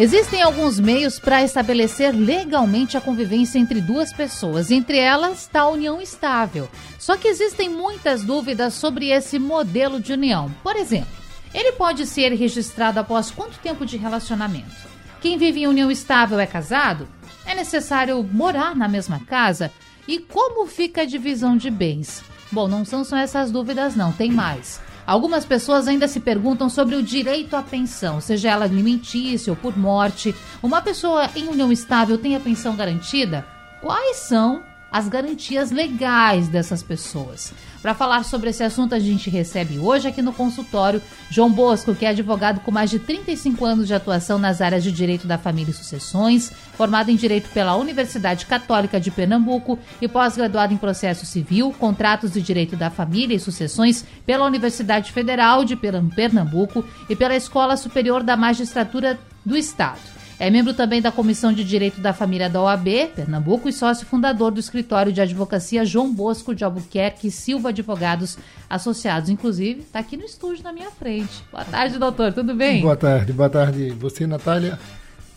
Existem alguns meios para estabelecer legalmente a convivência entre duas pessoas, entre elas está a união estável. Só que existem muitas dúvidas sobre esse modelo de união. Por exemplo, ele pode ser registrado após quanto tempo de relacionamento? Quem vive em união estável é casado? É necessário morar na mesma casa? E como fica a divisão de bens? Bom, não são só essas dúvidas, não, tem mais. Algumas pessoas ainda se perguntam sobre o direito à pensão, seja ela alimentícia ou por morte. Uma pessoa em união estável tem a pensão garantida? Quais são as garantias legais dessas pessoas? Para falar sobre esse assunto, a gente recebe hoje aqui no consultório João Bosco, que é advogado com mais de 35 anos de atuação nas áreas de direito da família e sucessões, formado em direito pela Universidade Católica de Pernambuco e pós-graduado em processo civil, contratos de direito da família e sucessões pela Universidade Federal de Pernambuco e pela Escola Superior da Magistratura do Estado. É membro também da Comissão de Direito da Família da OAB, Pernambuco, e sócio fundador do escritório de advocacia João Bosco de Albuquerque Silva Advogados Associados. Inclusive, está aqui no estúdio na minha frente. Boa tarde, doutor. Tudo bem? Boa tarde. Boa tarde. Você, Natália,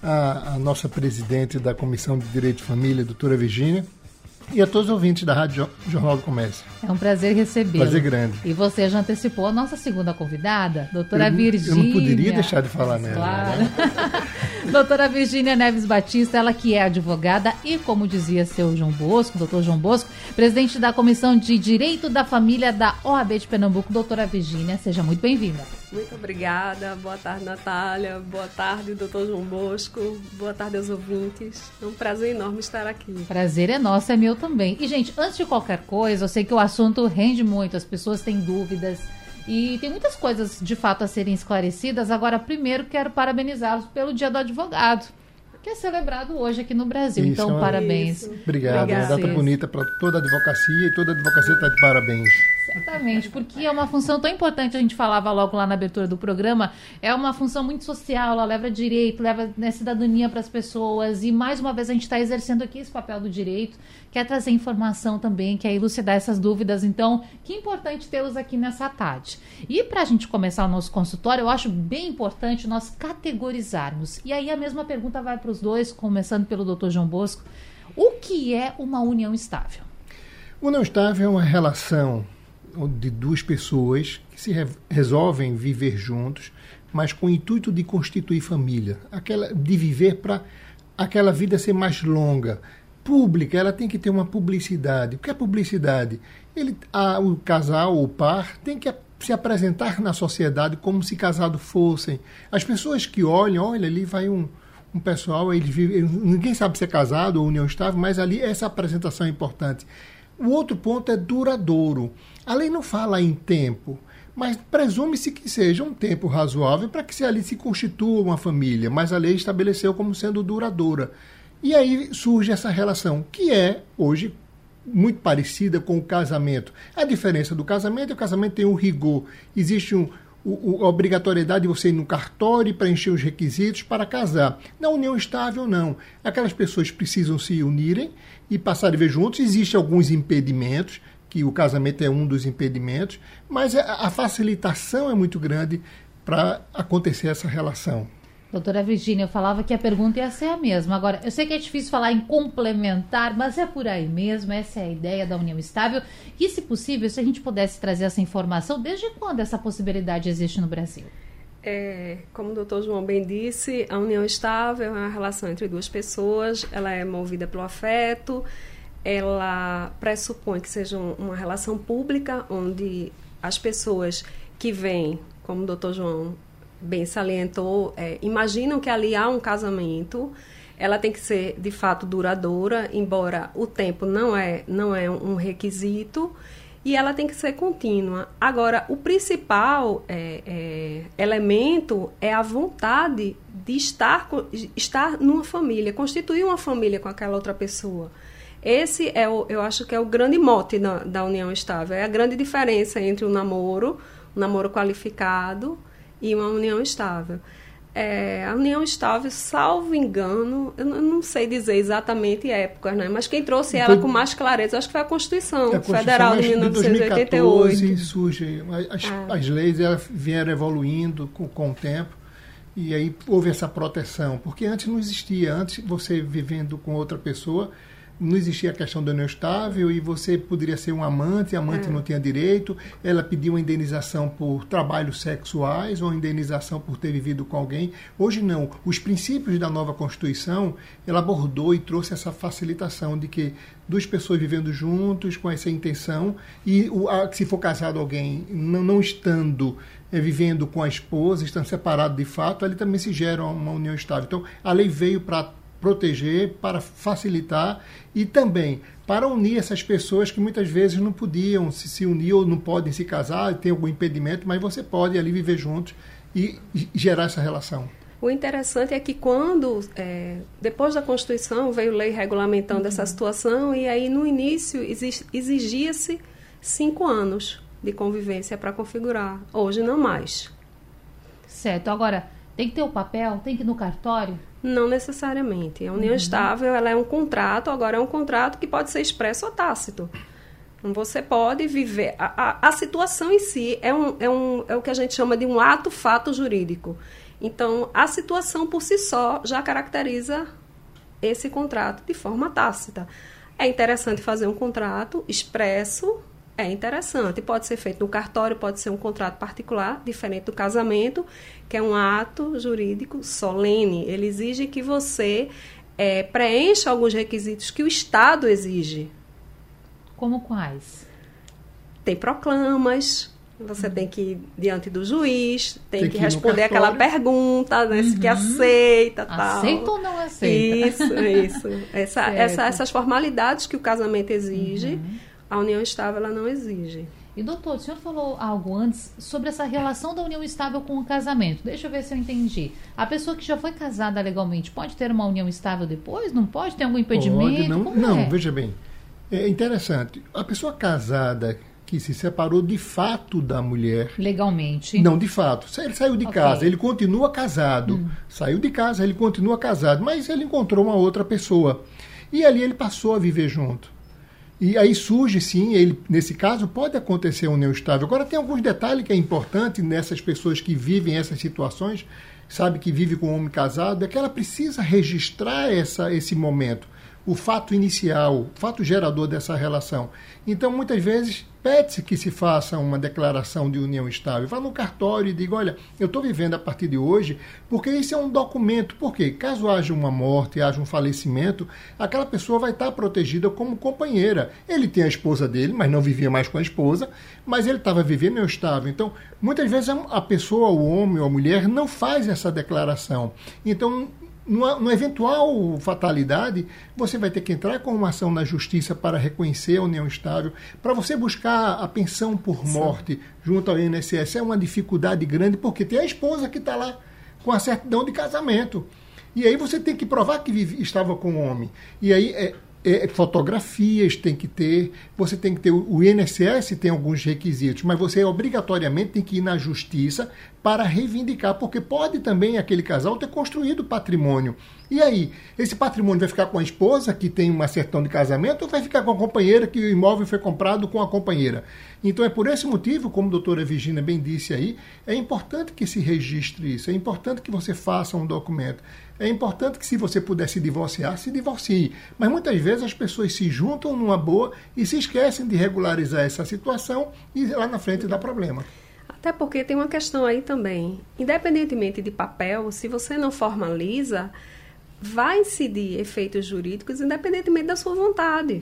a, a nossa presidente da Comissão de Direito de Família, doutora Virgínia e a todos os ouvintes da Rádio Jornal do Comércio. É um prazer recebê-lo. Prazer grande. E você já antecipou a nossa segunda convidada, doutora eu, Virgínia. Eu não poderia deixar de falar nela. Claro. Né? doutora Virgínia Neves Batista, ela que é advogada e, como dizia seu João Bosco, doutor João Bosco, presidente da Comissão de Direito da Família da OAB de Pernambuco. Doutora Virgínia, seja muito bem-vinda. Muito obrigada. Boa tarde, Natália. Boa tarde, doutor João Bosco. Boa tarde aos ouvintes. É um prazer enorme estar aqui. Prazer é nosso, é meu também. E, gente, antes de qualquer coisa, eu sei que o assunto rende muito, as pessoas têm dúvidas. E tem muitas coisas de fato a serem esclarecidas. Agora, primeiro, quero parabenizá-los pelo Dia do Advogado, que é celebrado hoje aqui no Brasil. Isso, então, é parabéns. Isso. Obrigado. Uma data bonita para toda a advocacia e toda a advocacia está de parabéns. Exatamente, porque é uma função tão importante, a gente falava logo lá na abertura do programa, é uma função muito social, ela leva direito, leva né, cidadania para as pessoas, e mais uma vez a gente está exercendo aqui esse papel do direito, quer trazer informação também, quer elucidar essas dúvidas, então, que importante tê-los aqui nessa tarde. E para a gente começar o nosso consultório, eu acho bem importante nós categorizarmos, e aí a mesma pergunta vai para os dois, começando pelo doutor João Bosco, o que é uma união estável? União estável é uma relação de duas pessoas que se re resolvem viver juntos, mas com o intuito de constituir família, aquela de viver para aquela vida ser mais longa, pública, ela tem que ter uma publicidade. O que é publicidade? Ele, a, o casal, o par, tem que se apresentar na sociedade como se casado fossem. As pessoas que olham, olha, ali vai um, um pessoal, ele vive, ninguém sabe se é casado ou união estável, mas ali essa apresentação é importante. O outro ponto é duradouro. A lei não fala em tempo, mas presume-se que seja um tempo razoável para que se ali se constitua uma família, mas a lei estabeleceu como sendo duradoura. E aí surge essa relação, que é, hoje, muito parecida com o casamento. A diferença do casamento é que o casamento tem um rigor. Existe um, a obrigatoriedade de você ir no cartório e preencher os requisitos para casar. Na união estável, não. Aquelas pessoas precisam se unirem e passar a viver juntos. Existem alguns impedimentos, que o casamento é um dos impedimentos, mas a facilitação é muito grande para acontecer essa relação. Doutora Virginia, eu falava que a pergunta ia ser a mesma. Agora, eu sei que é difícil falar em complementar, mas é por aí mesmo, essa é a ideia da união estável. E, se possível, se a gente pudesse trazer essa informação, desde quando essa possibilidade existe no Brasil? É, como o doutor João bem disse, a união estável é uma relação entre duas pessoas, ela é movida pelo afeto, ela pressupõe que seja uma relação pública, onde as pessoas que vêm, como o doutor João bem salientou, é, imaginam que ali há um casamento, ela tem que ser de fato duradoura, embora o tempo não é, não é um requisito, e ela tem que ser contínua. Agora, o principal é, é, elemento é a vontade de estar, estar numa família, constituir uma família com aquela outra pessoa. Esse é o, eu acho que é o grande mote da, da união estável. É a grande diferença entre o namoro, um namoro qualificado e uma união estável. É, a união estável, salvo engano, eu não sei dizer exatamente épocas, né? mas quem trouxe ela com mais clareza, acho que foi a Constituição, é a Constituição Federal de 1988. De surge, as, é. as leis elas vieram evoluindo com, com o tempo e aí houve essa proteção, porque antes não existia, antes você vivendo com outra pessoa, não existia a questão do união estável e você poderia ser um amante, a amante é. não tinha direito, ela pediu uma indenização por trabalhos sexuais ou indenização por ter vivido com alguém. Hoje não. Os princípios da nova Constituição, ela abordou e trouxe essa facilitação de que duas pessoas vivendo juntos com essa intenção e o, a, se for casado alguém não, não estando é, vivendo com a esposa, estando separado de fato, ali também se gera uma união estável. Então, a lei veio para proteger, para facilitar e também para unir essas pessoas que muitas vezes não podiam se, se unir ou não podem se casar, tem algum impedimento, mas você pode ali viver juntos e, e gerar essa relação. O interessante é que quando, é, depois da Constituição, veio lei regulamentando uhum. essa situação, e aí no início exigia-se cinco anos de convivência para configurar. Hoje não mais. Certo. Agora, tem que ter o papel? Tem que ir no cartório? Não necessariamente. A união uhum. estável ela é um contrato, agora é um contrato que pode ser expresso ou tácito. Você pode viver. A, a, a situação em si é, um, é, um, é o que a gente chama de um ato-fato jurídico. Então, a situação por si só já caracteriza esse contrato de forma tácita. É interessante fazer um contrato expresso, é interessante. Pode ser feito no cartório, pode ser um contrato particular, diferente do casamento, que é um ato jurídico solene. Ele exige que você é, preencha alguns requisitos que o Estado exige. Como quais? Tem proclamas, você tem que ir diante do juiz, tem, tem que, que responder aquela pergunta, né, uhum. se que aceita, tal. Aceita ou não aceita? Isso, isso. Essa, essa, essas formalidades que o casamento exige, uhum. A união estável ela não exige. E doutor, o senhor falou algo antes sobre essa relação da união estável com o casamento. Deixa eu ver se eu entendi. A pessoa que já foi casada legalmente pode ter uma união estável depois? Não pode? Tem algum impedimento? Pode, não, não é? veja bem. É interessante. A pessoa casada que se separou de fato da mulher. Legalmente. Não, de fato. Ele saiu de okay. casa, ele continua casado. Hum. Saiu de casa, ele continua casado, mas ele encontrou uma outra pessoa. E ali ele passou a viver junto. E aí surge, sim, ele, nesse caso, pode acontecer um união estável. Agora, tem alguns detalhes que é importante nessas pessoas que vivem essas situações, sabe, que vive com um homem casado, é que ela precisa registrar essa, esse momento o fato inicial, o fato gerador dessa relação. Então, muitas vezes, pede-se que se faça uma declaração de união estável. Vá no cartório e diga: olha, eu estou vivendo a partir de hoje, porque isso é um documento. Porque caso haja uma morte, haja um falecimento, aquela pessoa vai estar protegida como companheira. Ele tem a esposa dele, mas não vivia mais com a esposa, mas ele estava vivendo união estável. Então, muitas vezes a pessoa, o homem ou a mulher, não faz essa declaração. Então, numa, numa, eventual fatalidade, você vai ter que entrar com uma ação na justiça para reconhecer a união estável, para você buscar a pensão por morte Sim. junto ao INSS. É uma dificuldade grande, porque tem a esposa que está lá com a certidão de casamento. E aí você tem que provar que vive, estava com o homem. E aí é, é, fotografias tem que ter, você tem que ter, o INSS tem alguns requisitos, mas você obrigatoriamente tem que ir na justiça para reivindicar, porque pode também aquele casal ter construído patrimônio. E aí, esse patrimônio vai ficar com a esposa, que tem uma certão de casamento, ou vai ficar com a companheira, que o imóvel foi comprado com a companheira? Então é por esse motivo, como a doutora Virginia bem disse aí, é importante que se registre isso, é importante que você faça um documento. É importante que, se você puder se divorciar, se divorcie. Mas muitas vezes as pessoas se juntam numa boa e se esquecem de regularizar essa situação e lá na frente dá problema. Até porque tem uma questão aí também. Independentemente de papel, se você não formaliza, vai incidir efeitos jurídicos independentemente da sua vontade.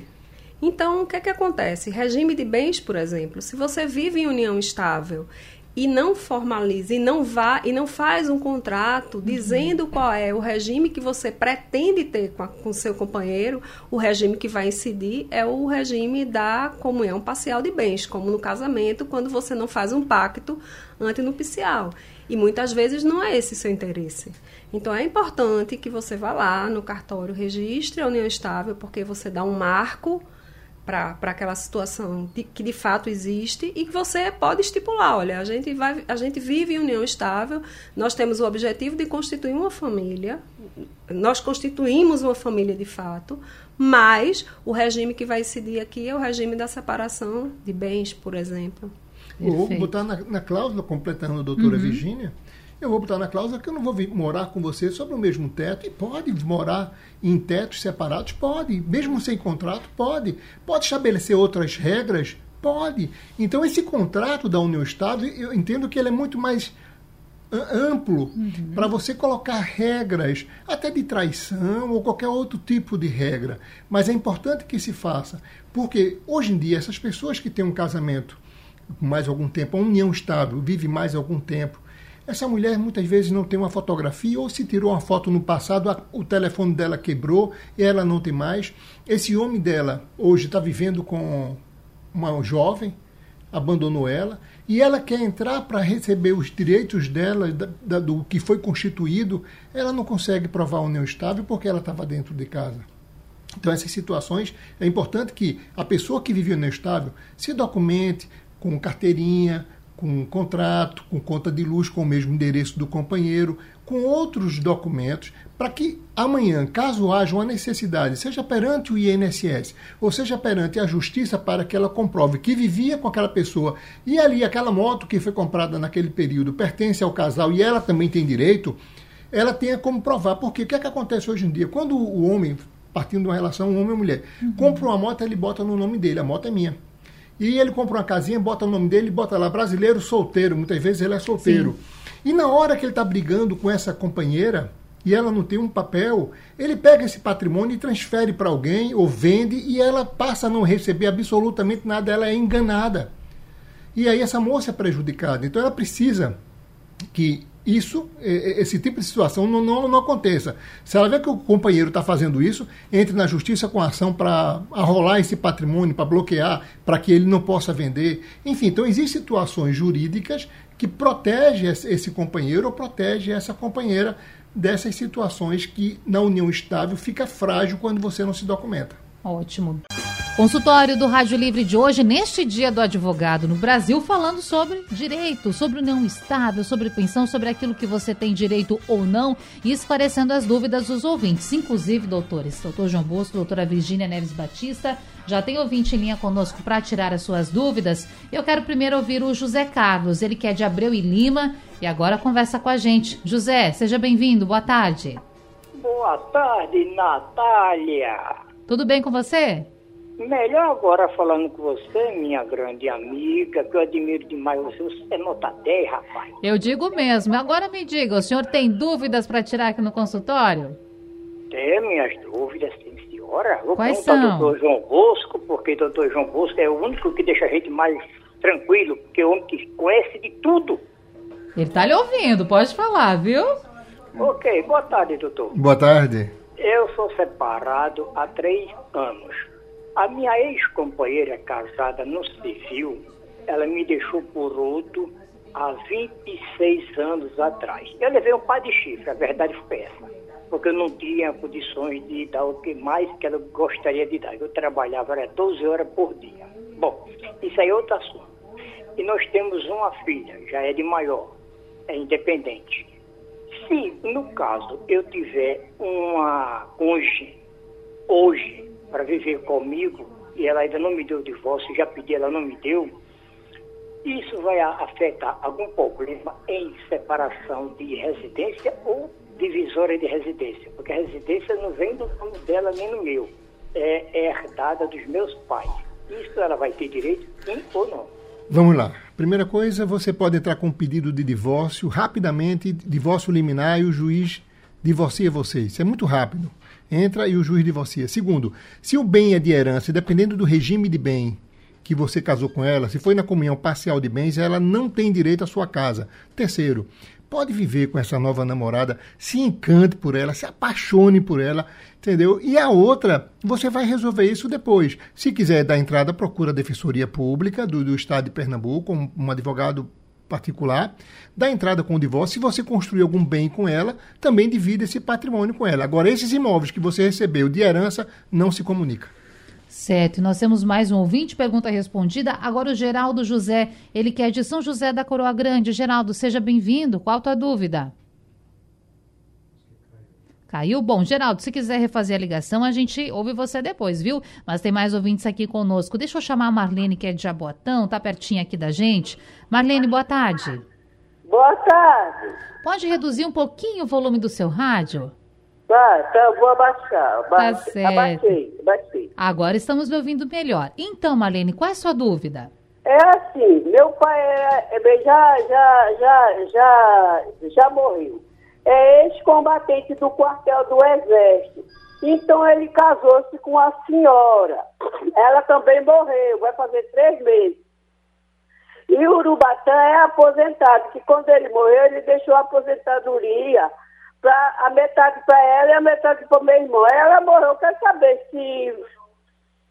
Então, o que é que acontece? Regime de bens, por exemplo, se você vive em união estável e não formaliza e não vá e não faz um contrato uhum. dizendo qual é o regime que você pretende ter com, a, com seu companheiro, o regime que vai incidir é o regime da comunhão parcial de bens, como no casamento, quando você não faz um pacto antinupcial. E muitas vezes não é esse seu interesse. Então é importante que você vá lá no cartório, registre a união estável, porque você dá um marco para aquela situação de, que de fato existe e que você pode estipular, olha, a gente vai a gente vive em união estável, nós temos o objetivo de constituir uma família, nós constituímos uma família de fato, mas o regime que vai incidir aqui é o regime da separação de bens, por exemplo. Vou botar na, na cláusula, completando a doutora uhum. Virgínia, eu vou botar na cláusula que eu não vou vir morar com você sobre o mesmo teto. E pode morar em tetos separados? Pode. Mesmo sem contrato? Pode. Pode estabelecer outras regras? Pode. Então, esse contrato da União Estável, eu entendo que ele é muito mais amplo uhum. para você colocar regras, até de traição ou qualquer outro tipo de regra. Mas é importante que se faça, porque hoje em dia essas pessoas que têm um casamento mais algum tempo, uma união estável, vive mais algum tempo, essa mulher muitas vezes não tem uma fotografia ou se tirou uma foto no passado, a, o telefone dela quebrou e ela não tem mais. Esse homem dela hoje está vivendo com uma jovem, abandonou ela e ela quer entrar para receber os direitos dela, da, da, do que foi constituído. Ela não consegue provar a união estável porque ela estava dentro de casa. Então, essas situações, é importante que a pessoa que vive união estável se documente com carteirinha, com contrato, com conta de luz com o mesmo endereço do companheiro, com outros documentos, para que amanhã, caso haja uma necessidade, seja perante o INSS ou seja perante a justiça, para que ela comprove que vivia com aquela pessoa e ali aquela moto que foi comprada naquele período pertence ao casal e ela também tem direito, ela tenha como provar. Porque o que é que acontece hoje em dia? Quando o homem, partindo de uma relação, um homem e mulher, uhum. compra uma moto, ele bota no nome dele, a moto é minha. E ele compra uma casinha, bota o nome dele, bota lá brasileiro solteiro. Muitas vezes ele é solteiro. Sim. E na hora que ele está brigando com essa companheira e ela não tem um papel, ele pega esse patrimônio e transfere para alguém ou vende e ela passa a não receber absolutamente nada, ela é enganada. E aí essa moça é prejudicada. Então ela precisa que isso, esse tipo de situação não, não, não aconteça. Se ela vê que o companheiro está fazendo isso, entre na justiça com ação para arrolar esse patrimônio, para bloquear, para que ele não possa vender. Enfim, então existem situações jurídicas que protegem esse companheiro ou protegem essa companheira dessas situações que na união estável fica frágil quando você não se documenta. Ótimo. Consultório do Rádio Livre de hoje, neste dia do advogado no Brasil, falando sobre direito, sobre o não estável, sobre pensão, sobre aquilo que você tem direito ou não e esclarecendo as dúvidas dos ouvintes, inclusive doutores, doutor João Bosco, doutora Virgínia Neves Batista. Já tem ouvinte em linha conosco para tirar as suas dúvidas. Eu quero primeiro ouvir o José Carlos, ele que é de Abreu e Lima e agora conversa com a gente. José, seja bem-vindo, boa tarde. Boa tarde, Natália. Tudo bem com você? Melhor agora falando com você, minha grande amiga, que eu admiro demais você. Você é nota 10, rapaz. Eu digo mesmo. Agora me diga, o senhor tem dúvidas para tirar aqui no consultório? Tem minhas dúvidas, sim, senhora. Vou Quais são? ao doutor João Bosco, porque o doutor João Bosco é o único que deixa a gente mais tranquilo, porque é o homem que conhece de tudo. Ele tá lhe ouvindo, pode falar, viu? Ok, boa tarde, doutor. Boa tarde. Eu sou separado há três anos. A minha ex-companheira casada no civil, ela me deixou por outro há 26 anos atrás. Eu levei um par de chifre, a verdade foi essa, porque eu não tinha condições de dar o que mais que ela gostaria de dar. Eu trabalhava era 12 horas por dia. Bom, isso aí é outro assunto. E nós temos uma filha, já é de maior, é independente. Se, no caso, eu tiver uma cônjuge hoje para viver comigo e ela ainda não me deu divórcio, já pedi, ela não me deu, isso vai afetar algum problema em separação de residência ou divisória de residência, porque a residência não vem do nome dela nem no meu, é, é herdada dos meus pais. Isso ela vai ter direito, sim ou não? Vamos lá. Primeira coisa, você pode entrar com um pedido de divórcio rapidamente, divórcio liminar e o juiz divorcia você. Isso é muito rápido entra e o juiz divorcia. Segundo, se o bem é de herança, dependendo do regime de bem, que você casou com ela, se foi na comunhão parcial de bens, ela não tem direito à sua casa. Terceiro, pode viver com essa nova namorada, se encante por ela, se apaixone por ela, entendeu? E a outra, você vai resolver isso depois. Se quiser dar entrada, procura a Defensoria Pública do, do Estado de Pernambuco, um, um advogado particular, dá entrada com o divórcio. Se você construir algum bem com ela, também divide esse patrimônio com ela. Agora, esses imóveis que você recebeu de herança não se comunica. Certo, nós temos mais um ouvinte, pergunta respondida. Agora o Geraldo José, ele que é de São José da Coroa Grande. Geraldo, seja bem-vindo. Qual a tua dúvida? Caiu? Bom, Geraldo, se quiser refazer a ligação, a gente ouve você depois, viu? Mas tem mais ouvintes aqui conosco. Deixa eu chamar a Marlene, que é de Jaboatão, tá pertinho aqui da gente. Marlene, boa tarde. Boa tarde. Pode reduzir um pouquinho o volume do seu rádio? Tá, tá, vou abaixar. Tá certo. Abaixei, abaixei. Agora estamos me ouvindo melhor. Então, Marlene, qual é a sua dúvida? É assim, meu pai é, é, já, já, já, já, já morreu. É ex-combatente do quartel do Exército. Então ele casou-se com a senhora. Ela também morreu, vai fazer três meses. E o Urubatã é aposentado, que quando ele morreu, ele deixou a aposentadoria pra, a metade para ela e a metade para o meu irmão. Ela morreu, quer saber se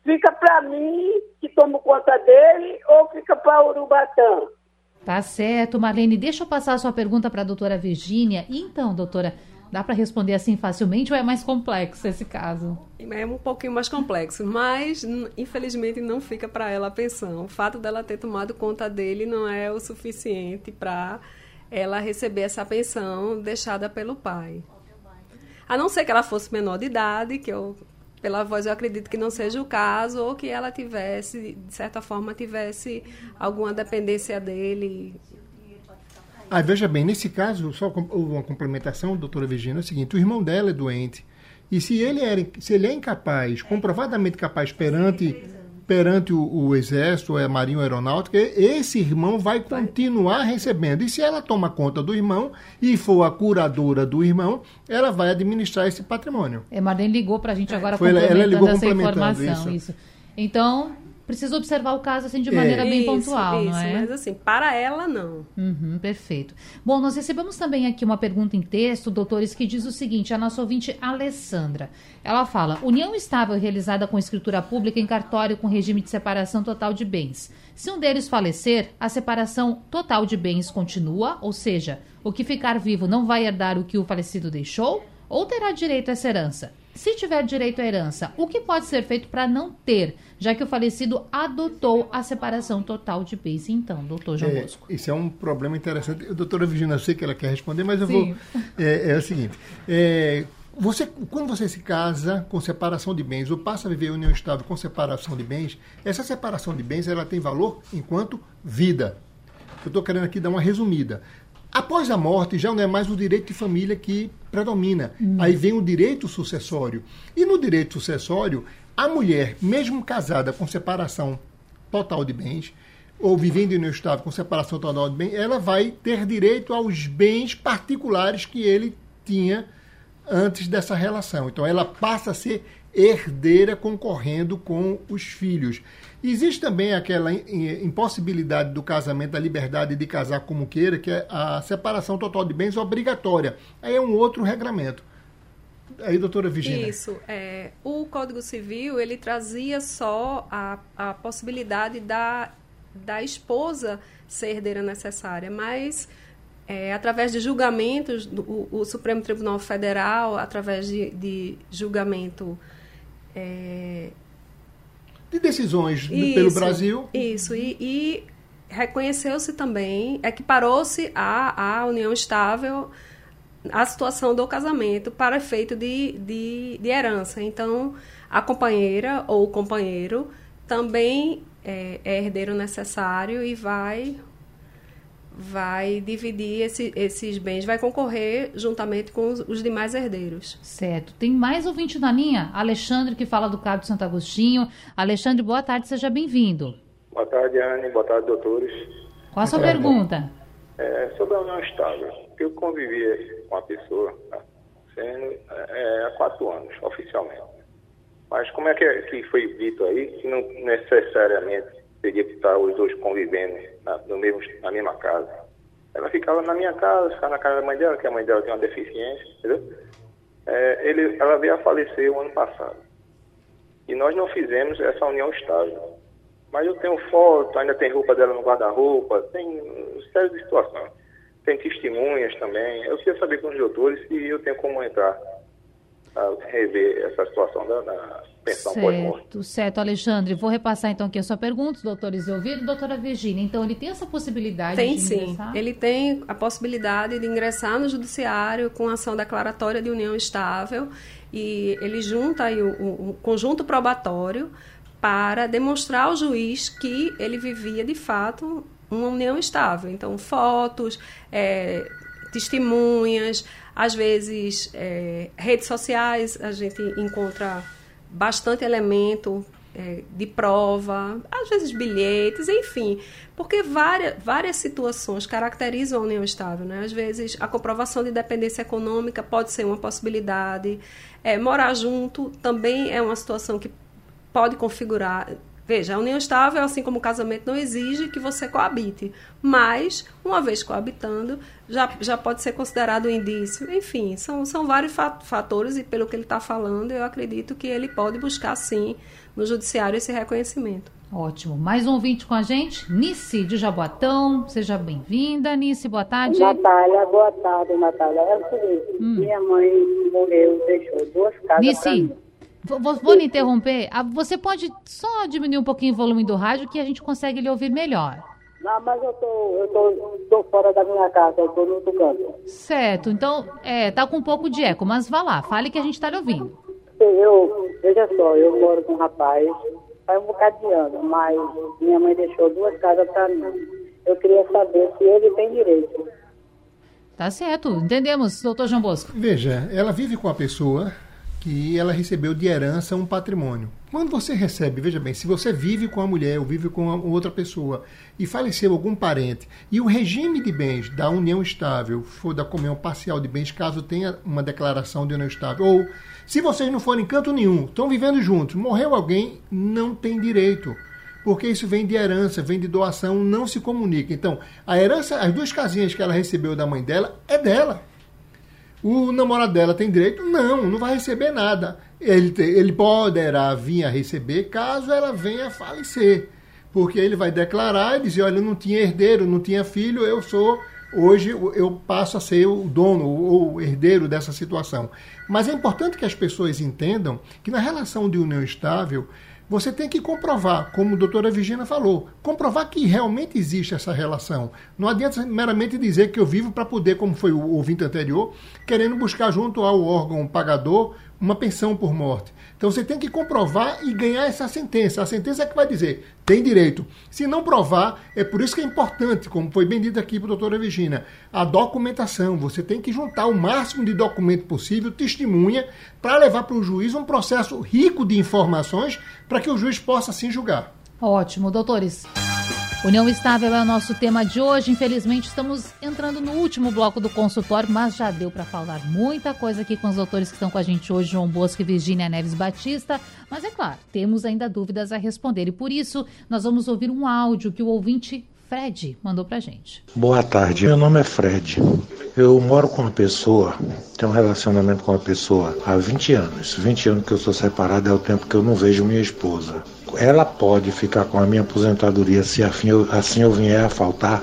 fica para mim, que tomo conta dele, ou fica para Urubatã. Tá certo, Marlene. Deixa eu passar a sua pergunta para a doutora Virgínia. Então, doutora, dá para responder assim facilmente ou é mais complexo esse caso? É um pouquinho mais complexo, mas infelizmente não fica para ela a pensão. O fato dela ter tomado conta dele não é o suficiente para ela receber essa pensão deixada pelo pai. A não ser que ela fosse menor de idade, que eu, pela voz eu acredito que não seja o caso, ou que ela tivesse, de certa forma, tivesse alguma dependência dele. Ah, veja bem, nesse caso, só uma complementação, doutora Virginia, é o seguinte, o irmão dela é doente, e se ele, era, se ele é incapaz, comprovadamente capaz perante perante o, o Exército, a Marinha Aeronáutica, esse irmão vai continuar recebendo. E se ela toma conta do irmão e for a curadora do irmão, ela vai administrar esse patrimônio. É, Marlene ligou para a gente agora Foi, complementando ela ligou essa informação. Isso. isso. Então, precisa observar o caso assim de maneira é. bem isso, pontual, isso, não é? Mas assim, para ela não. Uhum, perfeito. Bom, nós recebemos também aqui uma pergunta em texto, doutores, que diz o seguinte: a nossa ouvinte Alessandra. Ela fala: união estável realizada com escritura pública em cartório com regime de separação total de bens. Se um deles falecer, a separação total de bens continua, ou seja, o que ficar vivo não vai herdar o que o falecido deixou, ou terá direito a essa herança? Se tiver direito à herança, o que pode ser feito para não ter, já que o falecido adotou a separação total de bens? Então, doutor João é, Bosco. Isso é um problema interessante. Doutora Virginia, eu sei que ela quer responder, mas eu Sim. vou. É, é, o seguinte: é, você, quando você se casa com separação de bens ou passa a viver em união estável com separação de bens, essa separação de bens ela tem valor enquanto vida. Eu estou querendo aqui dar uma resumida. Após a morte, já não é mais o direito de família que predomina. Hum. Aí vem o direito sucessório. E no direito sucessório, a mulher, mesmo casada com separação total de bens, ou vivendo em um estado com separação total de bens, ela vai ter direito aos bens particulares que ele tinha antes dessa relação. Então ela passa a ser herdeira concorrendo com os filhos. Existe também aquela impossibilidade do casamento, da liberdade de casar como queira, que é a separação total de bens obrigatória. Aí é um outro regramento. Aí, doutora Virginia. Isso. É, o Código Civil, ele trazia só a, a possibilidade da, da esposa ser herdeira necessária, mas é, através de julgamentos, o, o, Supremo Tribunal Federal, através de, de julgamento é, de decisões isso, pelo Brasil. Isso, e, e reconheceu-se também, equiparou-se à, à união estável a situação do casamento para efeito de, de, de herança. Então, a companheira ou o companheiro também é, é herdeiro necessário e vai vai dividir esse, esses bens, vai concorrer juntamente com os, os, demais herdeiros. Certo. Tem mais ouvinte na linha? Alexandre, que fala do Cabo de Santo Agostinho. Alexandre, boa tarde, seja bem-vindo. Boa tarde, Anne. Boa tarde, doutores. Qual a sua é, pergunta? É, sobre a união estável. Eu convivi com a pessoa tá, sendo, é, há quatro anos, oficialmente. Mas como é que, é, que foi dito aí, que não necessariamente para estar os dois convivendo na, no mesmo, na mesma casa. Ela ficava na minha casa, ficava na casa da mãe dela, que a mãe dela tem uma deficiência, entendeu? É, ele, ela veio a falecer o ano passado. E nós não fizemos essa união estável. Mas eu tenho foto, ainda tem roupa dela no guarda-roupa, tem série de situações. Tem testemunhas também. Eu queria saber com os doutores se eu tenho como entrar a rever essa situação da, da Certo, certo, Alexandre. Vou repassar então aqui a sua pergunta, os doutores ouviram. Doutora Virginia, então ele tem essa possibilidade Tem de sim. ingressar? Ele tem a possibilidade de ingressar no judiciário com ação declaratória de união estável e ele junta aí o, o- o conjunto probatório para demonstrar ao juiz que ele vivia de fato uma união estável. Então, fotos, eh, testemunhas, às vezes eh, redes sociais, a gente encontra bastante elemento eh, de prova, às vezes bilhetes, enfim, porque várias, várias situações caracterizam a união estável. Né? Às vezes, a comprovação de dependência econômica pode ser uma possibilidade, eh, morar junto também é uma situação que pode configurar. Veja, a união estável, assim como o casamento, não exige que você coabite, mas, uma vez coabitando, já, já pode ser considerado um indício. Enfim, são, são vários fa- fatores e, pelo que ele está falando, eu acredito que ele pode buscar, sim, no judiciário esse reconhecimento. Ótimo. Mais um ouvinte com a gente, Nice de Jaboatão. Seja bem-vinda, Nice. Boa tarde. Natália, boa tarde, Natália. É o seguinte, minha mãe morreu, deixou duas casas pra Nice, mim. Vou, lhe interromper. Ah, Você pode só diminuir um pouquinho o volume do rádio que a gente consegue lhe ouvir melhor. Não, mas eu tô, eu tô, tô fora da minha casa, eu tô no outro canto. Certo, então, é, tá com um pouco de eco, mas vá lá, fale que a gente tá lhe ouvindo. Eu, veja só, eu moro com um rapaz, faz um bocado de ano, mas minha mãe deixou duas casas pra mim. Eu queria saber se ele tem direito. Tá certo, entendemos, doutor João Bosco. Veja, ela vive com a pessoa que ela recebeu de herança um patrimônio. Quando você recebe, veja bem, se você vive com a mulher ou vive com outra pessoa e faleceu algum parente e o regime de bens da união estável for da comunhão parcial de bens, caso tenha uma declaração de união estável, ou se vocês não forem em canto nenhum, estão vivendo juntos, morreu alguém, não tem direito porque isso vem de herança, vem de doação, não se comunica. Então, a herança, as duas casinhas que ela recebeu da mãe dela, é dela. O namorado dela tem direito? Não, não vai receber nada. Ele, ele poderá vir a receber caso ela venha a falecer. Porque ele vai declarar e dizer, olha, eu não tinha herdeiro, não tinha filho, eu sou, hoje eu passo a ser o dono ou o herdeiro dessa situação. Mas é importante que as pessoas entendam que na relação de união estável, você tem que comprovar, como a doutora Virginia falou, comprovar que realmente existe essa relação. Não adianta meramente dizer que eu vivo para poder, como foi o ouvinte anterior, querendo buscar junto ao órgão pagador uma pensão por morte. Então você tem que comprovar e ganhar essa sentença. A sentença é que vai dizer, tem direito. Se não provar, é por isso que é importante, como foi bem dito aqui para a doutora Virginia, a documentação. Você tem que juntar o máximo de documento possível, testemunha, para levar para o juiz um processo rico de informações para que o juiz possa assim julgar. Ótimo, doutores. União estável é o nosso tema de hoje. Infelizmente, estamos entrando no último bloco do consultório, mas já deu para falar muita coisa aqui com os doutores que estão com a gente hoje, João Bosco e Virgínia Neves Batista. Mas é claro, temos ainda dúvidas a responder e por isso nós vamos ouvir um áudio que o ouvinte Fred mandou pra gente. Boa tarde, meu nome é Fred. Eu moro com uma pessoa, tenho um relacionamento com uma pessoa há 20 anos. 20 anos que eu sou separado é o tempo que eu não vejo minha esposa. Ela pode ficar com a minha aposentadoria se afim eu- assim eu vier a faltar?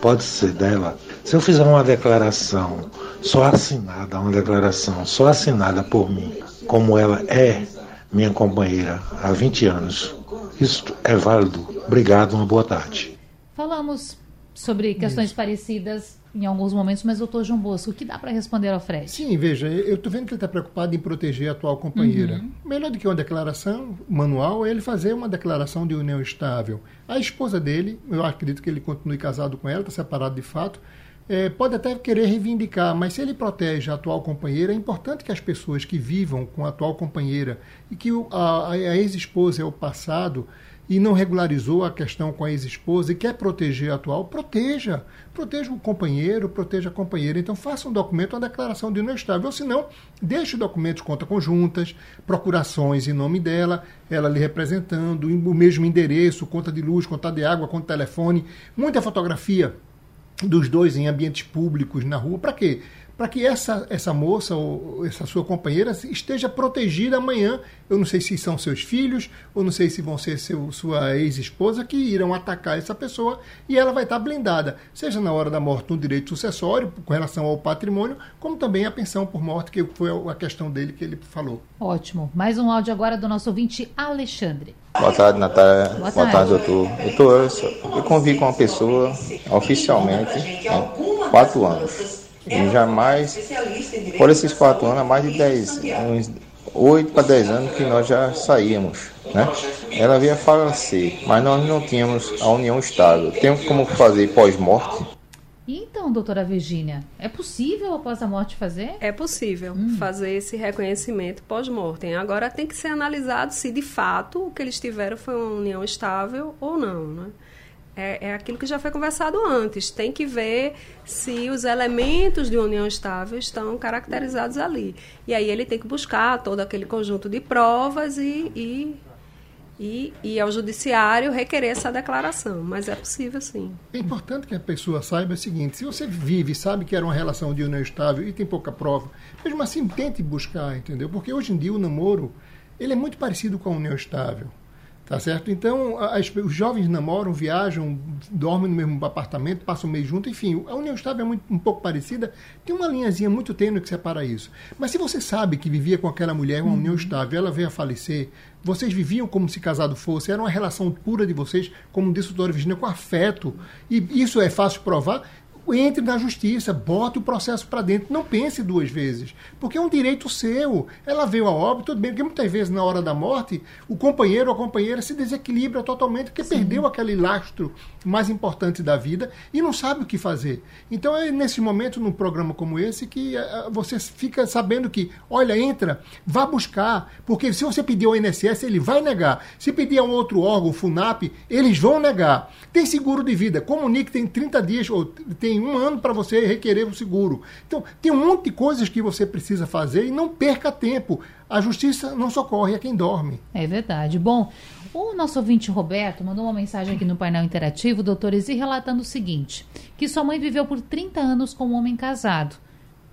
Pode ser dela. Se eu fizer uma declaração só assinada, uma declaração só assinada por mim, como ela é minha companheira há 20 anos, isso é válido. Obrigado, uma boa tarde. Falamos sobre questões parecidas em alguns momentos, mas doutor João Bosco, o que dá para responder ao Fred? Sim, veja, eu estou vendo que ele está preocupado em proteger a atual companheira. Melhor do que uma declaração manual é ele fazer uma declaração de união estável. A esposa dele, eu acredito que ele continue casado com ela, está separado de fato, eh, pode até querer reivindicar, mas se ele protege a atual companheira, é importante que as pessoas que vivam com a atual companheira e que o- a, a ex-esposa é o passado, e não regularizou a questão com a ex-esposa e quer proteger a atual, proteja. Proteja o companheiro, proteja a companheira. Então faça um documento, uma declaração de união estável. Ou se não, deixe documentos conta conjuntas, procurações em nome dela, ela lhe representando, o mesmo endereço, conta de luz, conta de água, conta de telefone, muita fotografia dos dois em ambientes públicos na rua. Para quê? Para que essa, essa moça ou essa sua companheira esteja protegida amanhã. Eu não sei se são seus filhos, ou não sei se vão ser seu, sua ex-esposa que irão atacar essa pessoa e ela vai estar blindada, seja na hora da morte no direito sucessório, com relação ao patrimônio, como também a pensão por morte, que foi a questão dele que ele falou. Ótimo. Mais um áudio agora do nosso ouvinte Alexandre. Boa tarde, Natália. Boa, Boa tarde. doutor. Doutor, eu, eu convivo com uma pessoa oficialmente há quatro anos. E jamais, por esses quatro anos, há mais de dez, uns oito para dez anos que nós já saímos, né? Ela veio a falecer, mas nós não tínhamos a união estável. Temos como fazer pós-morte? Então, doutora Virgínia, é possível após a morte fazer? É possível hum. fazer esse reconhecimento pós-mortem. Agora tem que ser analisado se de fato o que eles tiveram foi uma união estável ou não, né? É, é aquilo que já foi conversado antes. Tem que ver se os elementos de união estável estão caracterizados ali. E aí ele tem que buscar todo aquele conjunto de provas e, e, e, e ao judiciário requerer essa declaração. Mas é possível sim. É importante que a pessoa saiba o seguinte: se você vive, sabe que era uma relação de união estável e tem pouca prova, mesmo assim tente buscar, entendeu? Porque hoje em dia o namoro ele é muito parecido com a união estável. Tá certo? Então, as, os jovens namoram, viajam, dormem no mesmo apartamento, passam o mês junto, enfim, a união estável é muito, um pouco parecida, tem uma linhazinha muito tênue que separa isso. Mas se você sabe que vivia com aquela mulher uma uhum. união estável, ela veio a falecer, vocês viviam como se casado fosse, era uma relação pura de vocês, como disse o doutor Virginia, com afeto, e isso é fácil provar, entre na justiça, bote o processo para dentro, não pense duas vezes, porque é um direito seu. Ela veio a óbito, tudo bem, porque muitas vezes na hora da morte, o companheiro ou a companheira se desequilibra totalmente, porque Sim. perdeu aquele lastro mais importante da vida e não sabe o que fazer. Então é nesse momento, num programa como esse, que uh, você fica sabendo que, olha, entra, vá buscar, porque se você pedir ao INSS, ele vai negar. Se pedir a um outro órgão, o FUNAP, eles vão negar. Tem seguro de vida, comunique, tem 30 dias, ou tem tem um ano para você requerer o seguro. Então, tem um monte de coisas que você precisa fazer e não perca tempo. A justiça não socorre a quem dorme. É verdade. Bom, o nosso ouvinte Roberto mandou uma mensagem aqui no painel interativo, doutor Ezi, relatando o seguinte: que sua mãe viveu por 30 anos com um homem casado.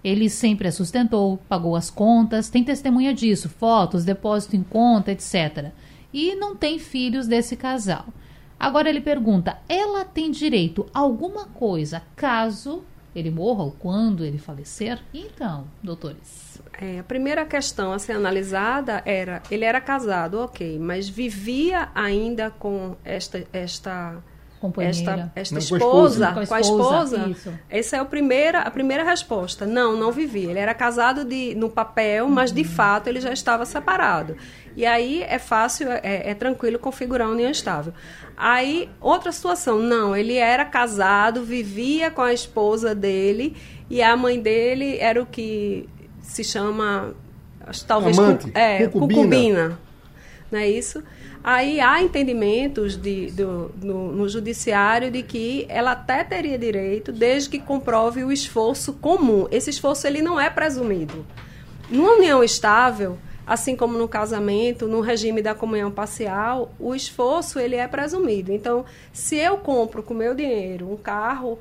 Ele sempre a sustentou, pagou as contas, tem testemunha disso, fotos, depósito em conta, etc. E não tem filhos desse casal. Agora ele pergunta: ela tem direito a alguma coisa caso ele morra ou quando ele falecer? Então, doutores. É, a primeira questão a ser analisada era: ele era casado, ok, mas vivia ainda com esta. esta esta, esta esposa, com a esposa, com a esposa, isso. essa é a primeira, a primeira resposta. Não, não vivia. Ele era casado de, no papel, mas de uhum. fato ele já estava separado. E aí é fácil, é, é tranquilo configurar união estável. Aí, outra situação, não, ele era casado, vivia com a esposa dele e a mãe dele era o que se chama, talvez, Amante, é, concubina. concubina. Não é isso? Aí há entendimentos de, do, no, no judiciário de que ela até teria direito, desde que comprove o esforço comum. Esse esforço ele não é presumido. Numa união estável, assim como no casamento, no regime da comunhão parcial, o esforço ele é presumido. Então, se eu compro com meu dinheiro um carro,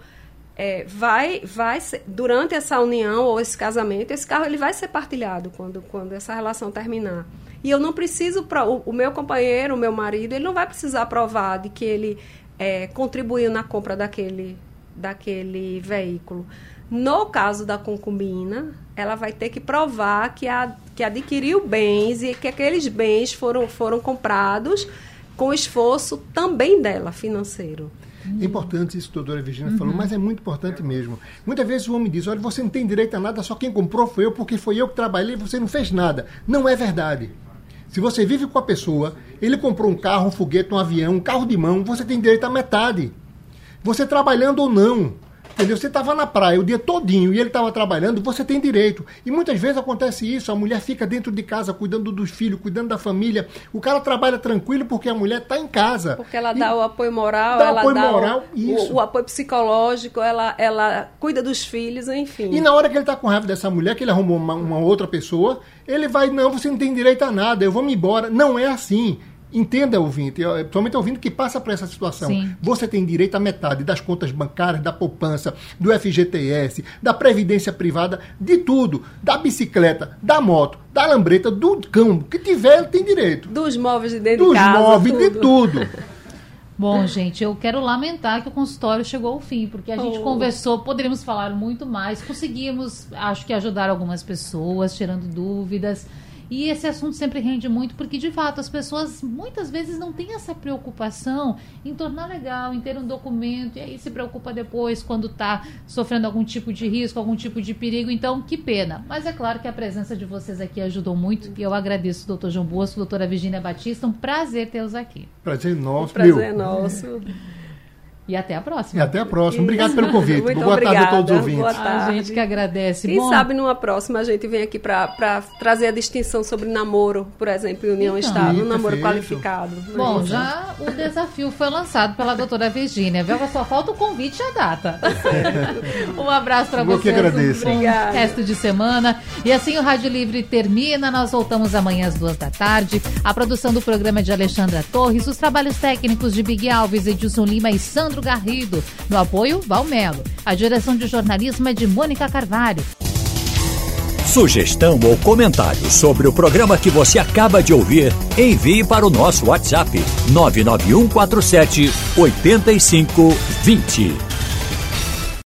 é, vai, vai ser, durante essa união ou esse casamento, esse carro ele vai ser partilhado quando, quando essa relação terminar. E eu não preciso, o, o meu companheiro, o meu marido, ele não vai precisar provar de que ele é, contribuiu na compra daquele, daquele veículo. No caso da concubina, ela vai ter que provar que, a, que adquiriu bens e que aqueles bens foram, foram comprados com esforço também dela, financeiro. É importante isso que a doutora Virginia uhum. falou, mas é muito importante mesmo. Muitas vezes o homem diz: olha, você não tem direito a nada, só quem comprou foi eu, porque foi eu que trabalhei e você não fez nada. Não é verdade. Se você vive com a pessoa, ele comprou um carro, um foguete, um avião, um carro de mão, você tem direito a metade. Você trabalhando ou não, Entendeu? Você estava na praia o dia todinho e ele estava trabalhando, você tem direito. E muitas vezes acontece isso, a mulher fica dentro de casa cuidando dos filhos, cuidando da família. O cara trabalha tranquilo porque a mulher está em casa. Porque ela e dá o apoio moral, dá ela apoio dá moral, o, o, o, apoio psicológico, ela, ela cuida dos filhos, enfim. E na hora que ele está com raiva dessa mulher, que ele arrumou uma, uma outra pessoa, ele vai, não, você não tem direito a nada, eu vou me embora. Não é assim. Entenda, ouvinte, principalmente ouvinte que passa por essa situação. Sim. Você tem direito a metade das contas bancárias, da poupança, do FGTS, da previdência privada, de tudo. Da bicicleta, da moto, da lambreta, do cão. que tiver, tem direito. Dos móveis de dentro Dos de casa. Dos móveis, tudo. de tudo. Bom, gente, eu quero lamentar que o consultório chegou ao fim, porque a gente oh. conversou, poderíamos falar muito mais, conseguimos, acho que ajudar algumas pessoas, tirando dúvidas. E esse assunto sempre rende muito porque, de fato, as pessoas muitas vezes não têm essa preocupação em tornar legal, em ter um documento, e aí se preocupa depois quando está sofrendo algum tipo de risco, algum tipo de perigo. Então, que pena. Mas é claro que a presença de vocês aqui ajudou muito e eu agradeço, doutor João Bosco, doutora Virginia Batista. Um prazer tê-los aqui. Prazer nosso, prazer meu. nosso. E até a próxima. E até a próxima. Obrigado pelo convite. Muito Boa obrigada. tarde a todos os ouvintes. Boa tarde. A gente que agradece. Quem Bom, sabe numa próxima a gente vem aqui para trazer a distinção sobre namoro, por exemplo, em união então, estável, um namoro qualificado. Bom, já o desafio foi lançado pela doutora Virgínia, viu? Só falta o convite e a data. um abraço para vocês. que agradeço. Um bom resto de semana. E assim o Rádio Livre termina. Nós voltamos amanhã às duas da tarde. A produção do programa é de Alexandra Torres, os trabalhos técnicos de Big Alves, Edilson Lima e Sandro Garrido. No apoio, Valmelo. A direção de jornalismo é de Mônica Carvalho. Sugestão ou comentário sobre o programa que você acaba de ouvir, envie para o nosso WhatsApp 99147 8520.